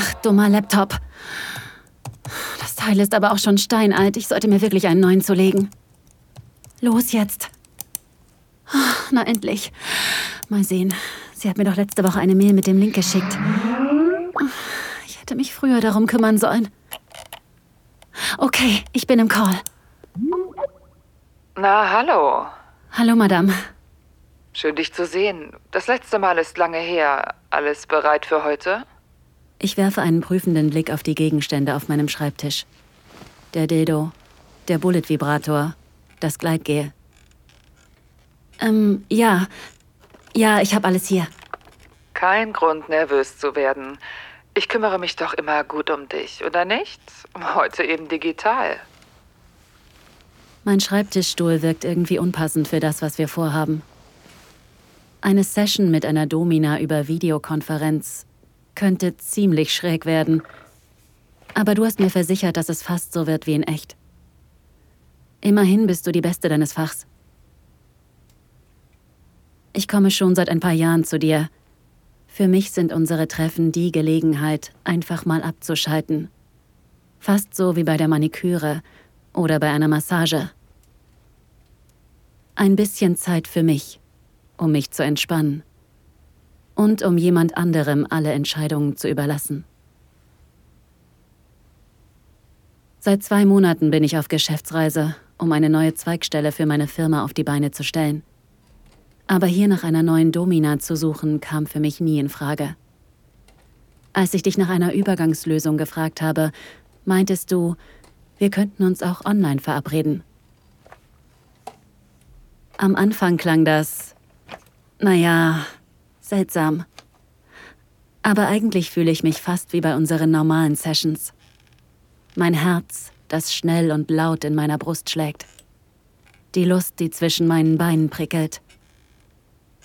Ach, dummer Laptop. Das Teil ist aber auch schon steinalt. Ich sollte mir wirklich einen neuen zulegen. Los jetzt. Na endlich. Mal sehen. Sie hat mir doch letzte Woche eine Mail mit dem Link geschickt. Ich hätte mich früher darum kümmern sollen. Okay, ich bin im Call. Na, hallo. Hallo, Madame. Schön, dich zu sehen. Das letzte Mal ist lange her. Alles bereit für heute? Ich werfe einen prüfenden Blick auf die Gegenstände auf meinem Schreibtisch. Der Dildo, der Bullet-Vibrator, das Gleitgel. Ähm, ja. Ja, ich habe alles hier. Kein Grund, nervös zu werden. Ich kümmere mich doch immer gut um dich, oder nicht? Heute eben digital. Mein Schreibtischstuhl wirkt irgendwie unpassend für das, was wir vorhaben. Eine Session mit einer Domina über Videokonferenz könnte ziemlich schräg werden. Aber du hast mir versichert, dass es fast so wird wie in echt. Immerhin bist du die Beste deines Fachs. Ich komme schon seit ein paar Jahren zu dir. Für mich sind unsere Treffen die Gelegenheit, einfach mal abzuschalten. Fast so wie bei der Maniküre oder bei einer Massage. Ein bisschen Zeit für mich, um mich zu entspannen und um jemand anderem alle Entscheidungen zu überlassen. Seit zwei Monaten bin ich auf Geschäftsreise, um eine neue Zweigstelle für meine Firma auf die Beine zu stellen. Aber hier nach einer neuen Domina zu suchen, kam für mich nie in Frage. Als ich dich nach einer Übergangslösung gefragt habe, meintest du, wir könnten uns auch online verabreden. Am Anfang klang das, naja, seltsam. Aber eigentlich fühle ich mich fast wie bei unseren normalen Sessions. Mein Herz, das schnell und laut in meiner Brust schlägt. Die Lust, die zwischen meinen Beinen prickelt.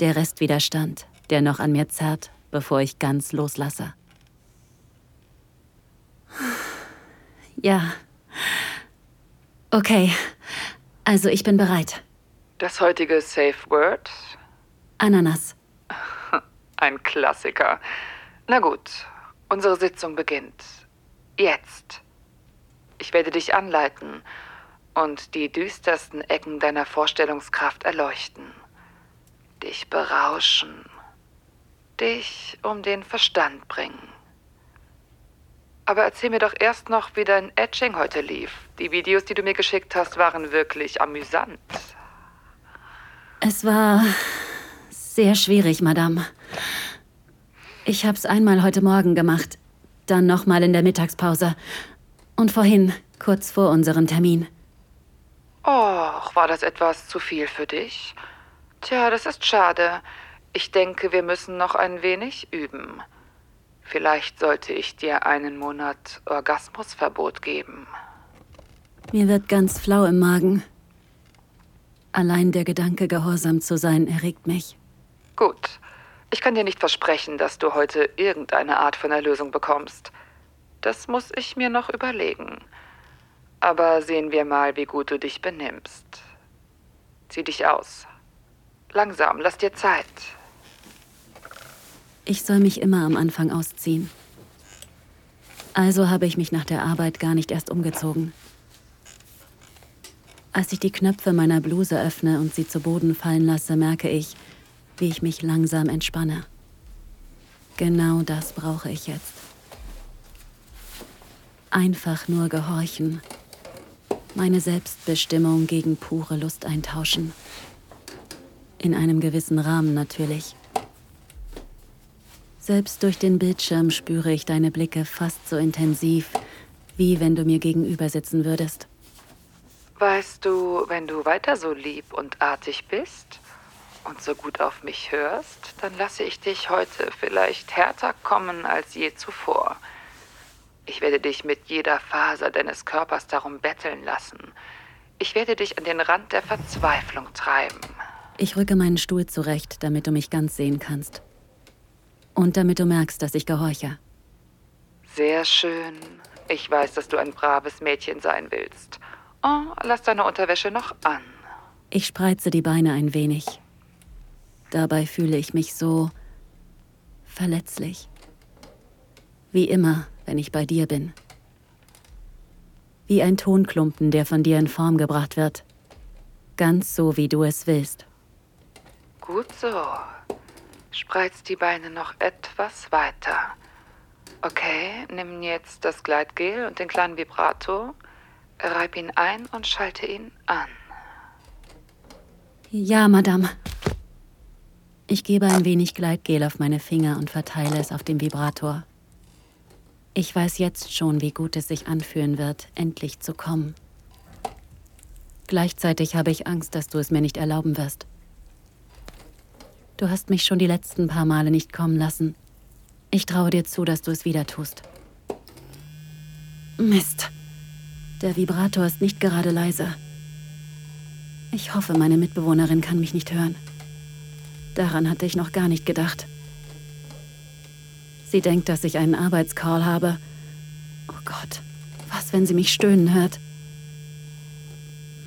Der Restwiderstand, der noch an mir zerrt, bevor ich ganz loslasse. Ja. Okay. Also ich bin bereit. Das heutige Safe Word? Ananas. Ein Klassiker. Na gut, unsere Sitzung beginnt. Jetzt. Ich werde dich anleiten und die düstersten Ecken deiner Vorstellungskraft erleuchten. Dich berauschen. Dich um den Verstand bringen. Aber erzähl mir doch erst noch, wie dein Etching heute lief. Die Videos, die du mir geschickt hast, waren wirklich amüsant. Es war sehr schwierig, Madame. Ich hab's einmal heute Morgen gemacht, dann nochmal in der Mittagspause und vorhin, kurz vor unserem Termin. Och, war das etwas zu viel für dich? Tja, das ist schade. Ich denke, wir müssen noch ein wenig üben. Vielleicht sollte ich dir einen Monat Orgasmusverbot geben. Mir wird ganz flau im Magen. Allein der Gedanke, gehorsam zu sein, erregt mich. Gut. Ich kann dir nicht versprechen, dass du heute irgendeine Art von Erlösung bekommst. Das muss ich mir noch überlegen. Aber sehen wir mal, wie gut du dich benimmst. Zieh dich aus. Langsam, lass dir Zeit. Ich soll mich immer am Anfang ausziehen. Also habe ich mich nach der Arbeit gar nicht erst umgezogen. Als ich die Knöpfe meiner Bluse öffne und sie zu Boden fallen lasse, merke ich, wie ich mich langsam entspanne. Genau das brauche ich jetzt. Einfach nur gehorchen. Meine Selbstbestimmung gegen pure Lust eintauschen. In einem gewissen Rahmen natürlich. Selbst durch den Bildschirm spüre ich deine Blicke fast so intensiv, wie wenn du mir gegenüber sitzen würdest. Weißt du, wenn du weiter so lieb und artig bist und so gut auf mich hörst, dann lasse ich dich heute vielleicht härter kommen als je zuvor. Ich werde dich mit jeder Faser deines Körpers darum betteln lassen. Ich werde dich an den Rand der Verzweiflung treiben. Ich rücke meinen Stuhl zurecht, damit du mich ganz sehen kannst. Und damit du merkst, dass ich gehorche. Sehr schön. Ich weiß, dass du ein braves Mädchen sein willst. Oh, lass deine Unterwäsche noch an. Ich spreize die Beine ein wenig. Dabei fühle ich mich so verletzlich. Wie immer, wenn ich bei dir bin. Wie ein Tonklumpen, der von dir in Form gebracht wird. Ganz so, wie du es willst. Gut so. Spreiz die Beine noch etwas weiter. Okay, nimm jetzt das Gleitgel und den kleinen Vibrato, reib ihn ein und schalte ihn an. Ja, Madame. Ich gebe ein wenig Gleitgel auf meine Finger und verteile es auf dem Vibrator. Ich weiß jetzt schon, wie gut es sich anfühlen wird, endlich zu kommen. Gleichzeitig habe ich Angst, dass du es mir nicht erlauben wirst. Du hast mich schon die letzten paar Male nicht kommen lassen. Ich traue dir zu, dass du es wieder tust. Mist. Der Vibrator ist nicht gerade leise. Ich hoffe, meine Mitbewohnerin kann mich nicht hören. Daran hatte ich noch gar nicht gedacht. Sie denkt, dass ich einen Arbeitscall habe. Oh Gott, was, wenn sie mich stöhnen hört?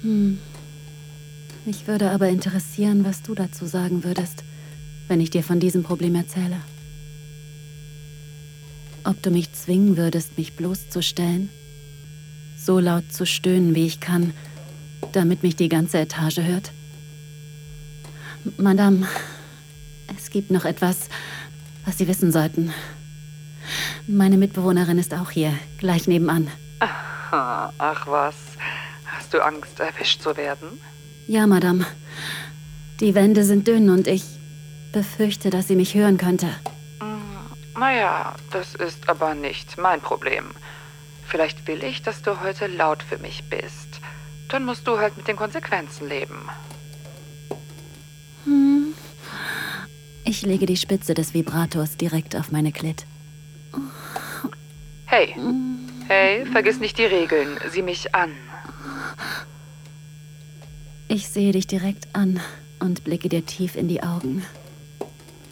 Hm. Mich würde aber interessieren, was du dazu sagen würdest, wenn ich dir von diesem Problem erzähle. Ob du mich zwingen würdest, mich bloßzustellen? So laut zu stöhnen, wie ich kann, damit mich die ganze Etage hört? Madame, es gibt noch etwas, was Sie wissen sollten. Meine Mitbewohnerin ist auch hier, gleich nebenan. Ach, ach was. Hast du Angst, erwischt zu werden? Ja, Madame. Die Wände sind dünn und ich befürchte, dass sie mich hören könnte. Hm, naja, das ist aber nicht mein Problem. Vielleicht will ich, dass du heute laut für mich bist. Dann musst du halt mit den Konsequenzen leben. Ich lege die Spitze des Vibrators direkt auf meine Klit. Hey, hey, vergiss nicht die Regeln. Sieh mich an. Ich sehe dich direkt an und blicke dir tief in die Augen.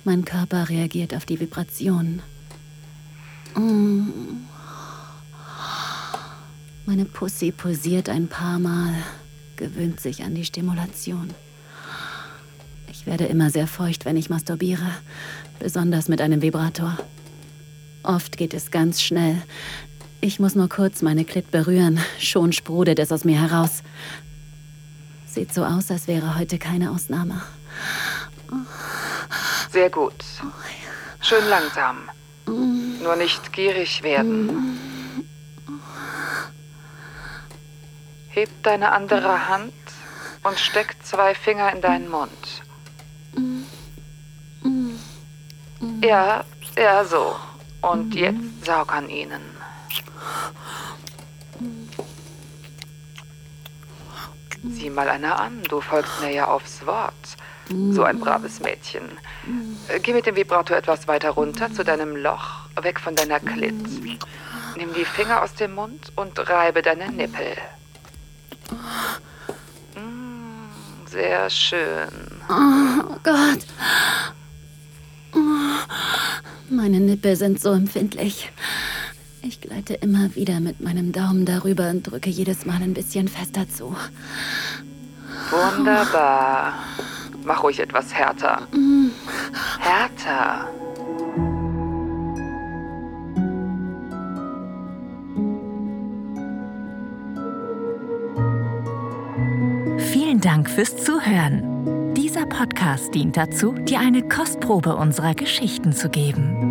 Mein Körper reagiert auf die Vibration. Meine Pussy pulsiert ein paar Mal, gewöhnt sich an die Stimulation. Ich werde immer sehr feucht, wenn ich masturbiere, besonders mit einem Vibrator. Oft geht es ganz schnell. Ich muss nur kurz meine Klit berühren, schon sprudelt es aus mir heraus. Sieht so aus, als wäre heute keine Ausnahme. Sehr gut. Schön langsam. Nur nicht gierig werden. Heb deine andere Hand und steck zwei Finger in deinen Mund. Ja, ja, so. Und jetzt saug an ihnen. Sieh mal einer an, du folgst mir ja aufs Wort. So ein braves Mädchen. Geh mit dem Vibrator etwas weiter runter zu deinem Loch, weg von deiner Klit. Nimm die Finger aus dem Mund und reibe deine Nippel. Mm, sehr schön. Oh Gott. Meine Nippel sind so empfindlich. Ich gleite immer wieder mit meinem Daumen darüber und drücke jedes Mal ein bisschen fester zu. Wunderbar. Mach ruhig etwas härter. Härter. Vielen Dank fürs Zuhören. Dieser Podcast dient dazu, dir eine Kostprobe unserer Geschichten zu geben.